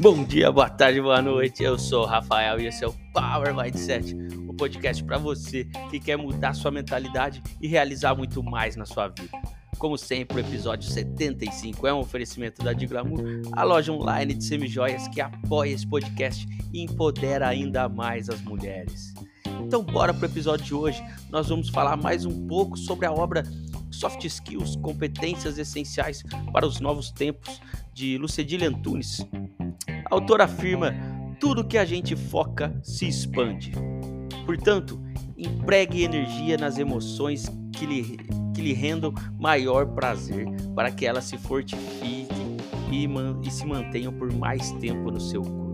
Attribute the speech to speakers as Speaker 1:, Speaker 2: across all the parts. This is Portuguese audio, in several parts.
Speaker 1: Bom dia, boa tarde, boa noite. Eu sou o Rafael e esse é o Power Mindset, o podcast para você que quer mudar sua mentalidade e realizar muito mais na sua vida. Como sempre, o episódio 75 é um oferecimento da Diglamour, a loja online de semijoias que apoia esse podcast e empodera ainda mais as mulheres. Então, bora para o episódio de hoje. Nós vamos falar mais um pouco sobre a obra Soft Skills, competências essenciais para os novos tempos de Lucedile Antunes. A autora afirma: tudo que a gente foca se expande. Portanto, empregue energia nas emoções que lhe, que lhe rendam maior prazer, para que elas se fortifiquem e, e se mantenham por mais tempo no seu corpo.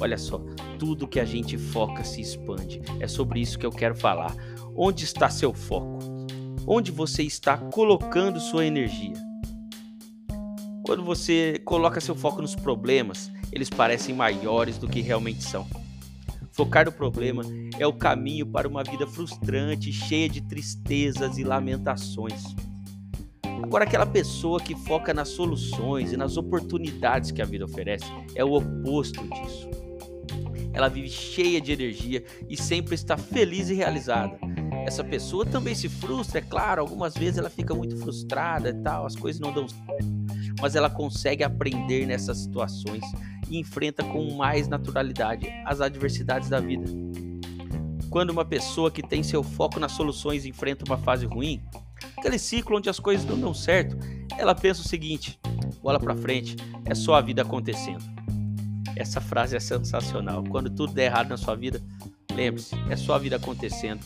Speaker 1: Olha só, tudo que a gente foca se expande. É sobre isso que eu quero falar. Onde está seu foco? Onde você está colocando sua energia? Quando você coloca seu foco nos problemas, eles parecem maiores do que realmente são. Focar no problema é o caminho para uma vida frustrante, cheia de tristezas e lamentações. Agora, aquela pessoa que foca nas soluções e nas oportunidades que a vida oferece é o oposto disso. Ela vive cheia de energia e sempre está feliz e realizada. Essa pessoa também se frustra, é claro, algumas vezes ela fica muito frustrada e tal, as coisas não dão certo, mas ela consegue aprender nessas situações e enfrenta com mais naturalidade as adversidades da vida. Quando uma pessoa que tem seu foco nas soluções enfrenta uma fase ruim, aquele ciclo onde as coisas não dão certo, ela pensa o seguinte: bola para frente, é só a vida acontecendo. Essa frase é sensacional. Quando tudo der errado na sua vida, lembre-se, é só a vida acontecendo.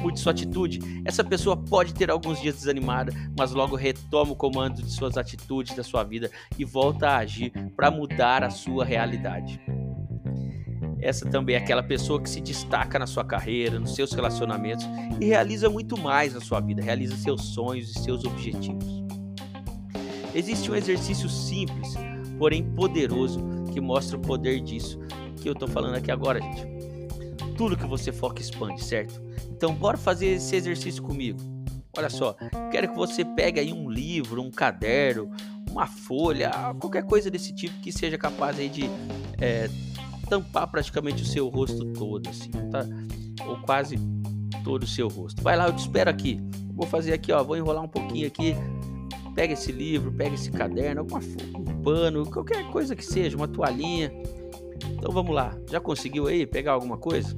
Speaker 1: Mude sua atitude. Essa pessoa pode ter alguns dias desanimada, mas logo retoma o comando de suas atitudes da sua vida e volta a agir para mudar a sua realidade. Essa também é aquela pessoa que se destaca na sua carreira, nos seus relacionamentos e realiza muito mais na sua vida, realiza seus sonhos e seus objetivos. Existe um exercício simples, porém poderoso, que mostra o poder disso que eu estou falando aqui agora, gente. Tudo que você foca expande, certo? Então, bora fazer esse exercício comigo. Olha só, quero que você pegue aí um livro, um caderno, uma folha, qualquer coisa desse tipo que seja capaz aí de é, tampar praticamente o seu rosto todo, assim, tá? Ou quase todo o seu rosto. Vai lá, eu te espero aqui. Vou fazer aqui, ó, vou enrolar um pouquinho aqui. Pega esse livro, pega esse caderno, alguma um pano, qualquer coisa que seja, uma toalhinha. Então vamos lá. Já conseguiu aí pegar alguma coisa?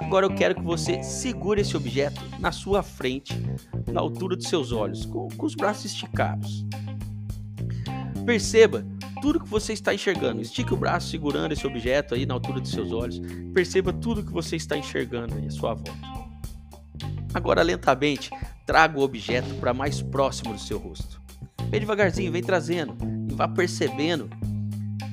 Speaker 1: Agora eu quero que você segure esse objeto na sua frente, na altura dos seus olhos, com, com os braços esticados. Perceba tudo que você está enxergando. Estique o braço segurando esse objeto aí na altura dos seus olhos. Perceba tudo que você está enxergando aí à sua volta. Agora, lentamente, traga o objeto para mais próximo do seu rosto. Vem devagarzinho, vem trazendo e vá percebendo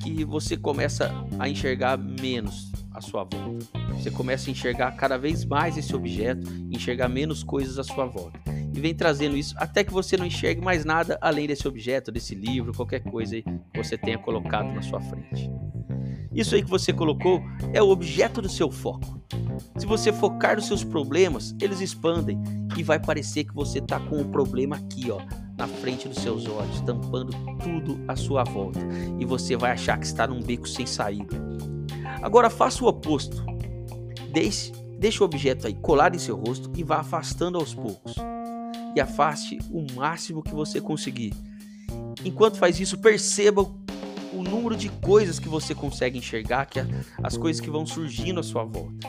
Speaker 1: que você começa a enxergar menos à sua volta. Você começa a enxergar cada vez mais esse objeto, enxergar menos coisas à sua volta e vem trazendo isso até que você não enxergue mais nada além desse objeto, desse livro, qualquer coisa que você tenha colocado na sua frente. Isso aí que você colocou é o objeto do seu foco. Se você focar nos seus problemas, eles expandem e vai parecer que você está com o um problema aqui, ó, na frente dos seus olhos, tampando tudo à sua volta, e você vai achar que está num beco sem saída. Agora faça o oposto. Deixe, deixe o objeto aí colar em seu rosto e vá afastando aos poucos e afaste o máximo que você conseguir. Enquanto faz isso, perceba o número de coisas que você consegue enxergar, que é as coisas que vão surgindo à sua volta.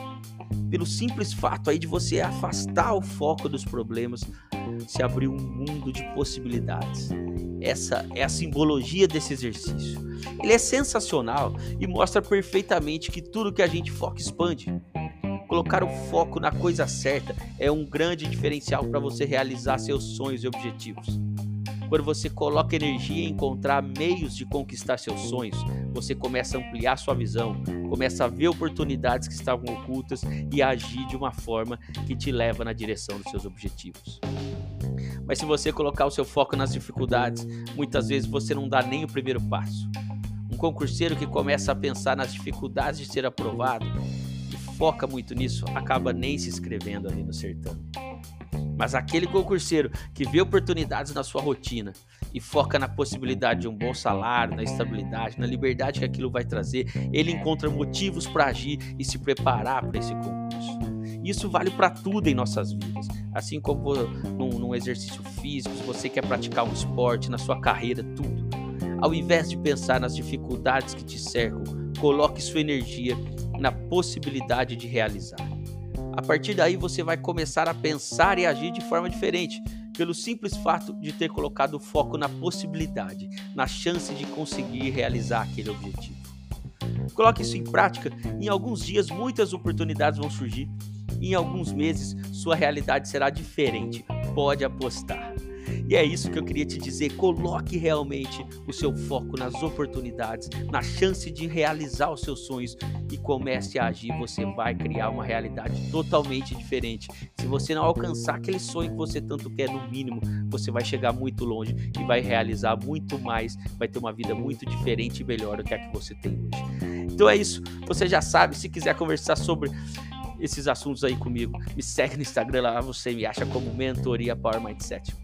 Speaker 1: Pelo simples fato aí de você afastar o foco dos problemas, se abrir um mundo de possibilidades. Essa é a simbologia desse exercício. Ele é sensacional e mostra perfeitamente que tudo que a gente foca expande. Colocar o foco na coisa certa é um grande diferencial para você realizar seus sonhos e objetivos. Quando você coloca energia em encontrar meios de conquistar seus sonhos, você começa a ampliar sua visão, começa a ver oportunidades que estavam ocultas e agir de uma forma que te leva na direção dos seus objetivos. Mas se você colocar o seu foco nas dificuldades, muitas vezes você não dá nem o primeiro passo. Um concurseiro que começa a pensar nas dificuldades de ser aprovado foca muito nisso, acaba nem se inscrevendo ali no certame. Mas aquele concurseiro que vê oportunidades na sua rotina e foca na possibilidade de um bom salário, na estabilidade, na liberdade que aquilo vai trazer, ele encontra motivos para agir e se preparar para esse concurso. Isso vale para tudo em nossas vidas. Assim como num, num exercício físico, se você quer praticar um esporte, na sua carreira, tudo. Ao invés de pensar nas dificuldades que te cercam, coloque sua energia na possibilidade de realizar. A partir daí você vai começar a pensar e agir de forma diferente, pelo simples fato de ter colocado o foco na possibilidade, na chance de conseguir realizar aquele objetivo. Coloque isso em prática, em alguns dias muitas oportunidades vão surgir, em alguns meses sua realidade será diferente. Pode apostar. E é isso que eu queria te dizer. Coloque realmente o seu foco nas oportunidades, na chance de realizar os seus sonhos e comece a agir. Você vai criar uma realidade totalmente diferente. Se você não alcançar aquele sonho que você tanto quer, no mínimo, você vai chegar muito longe e vai realizar muito mais. Vai ter uma vida muito diferente e melhor do que a que você tem hoje. Então é isso. Você já sabe. Se quiser conversar sobre esses assuntos aí comigo, me segue no Instagram lá, você me acha como Mentoria Power Mindset.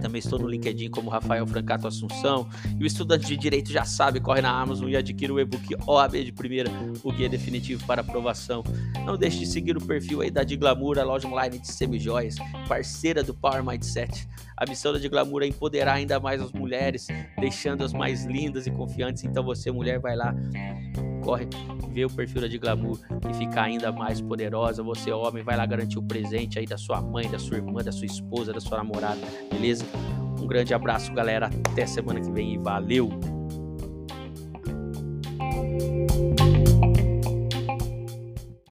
Speaker 1: Também estou no LinkedIn como Rafael Francato Assunção. E o estudante de direito já sabe, corre na Amazon e adquire o e-book OAB de primeira, o guia definitivo para aprovação. Não deixe de seguir o perfil aí da Diglamour, a loja online de semijoias, parceira do Power Mindset. A missão da Diglamour é empoderar ainda mais as mulheres, deixando-as mais lindas e confiantes. Então você, mulher, vai lá corre ver o perfil da de glamour e ficar ainda mais poderosa. Você, homem, vai lá garantir o presente aí da sua mãe, da sua irmã, da sua esposa, da sua namorada, beleza? Um grande abraço, galera. Até semana que vem e valeu!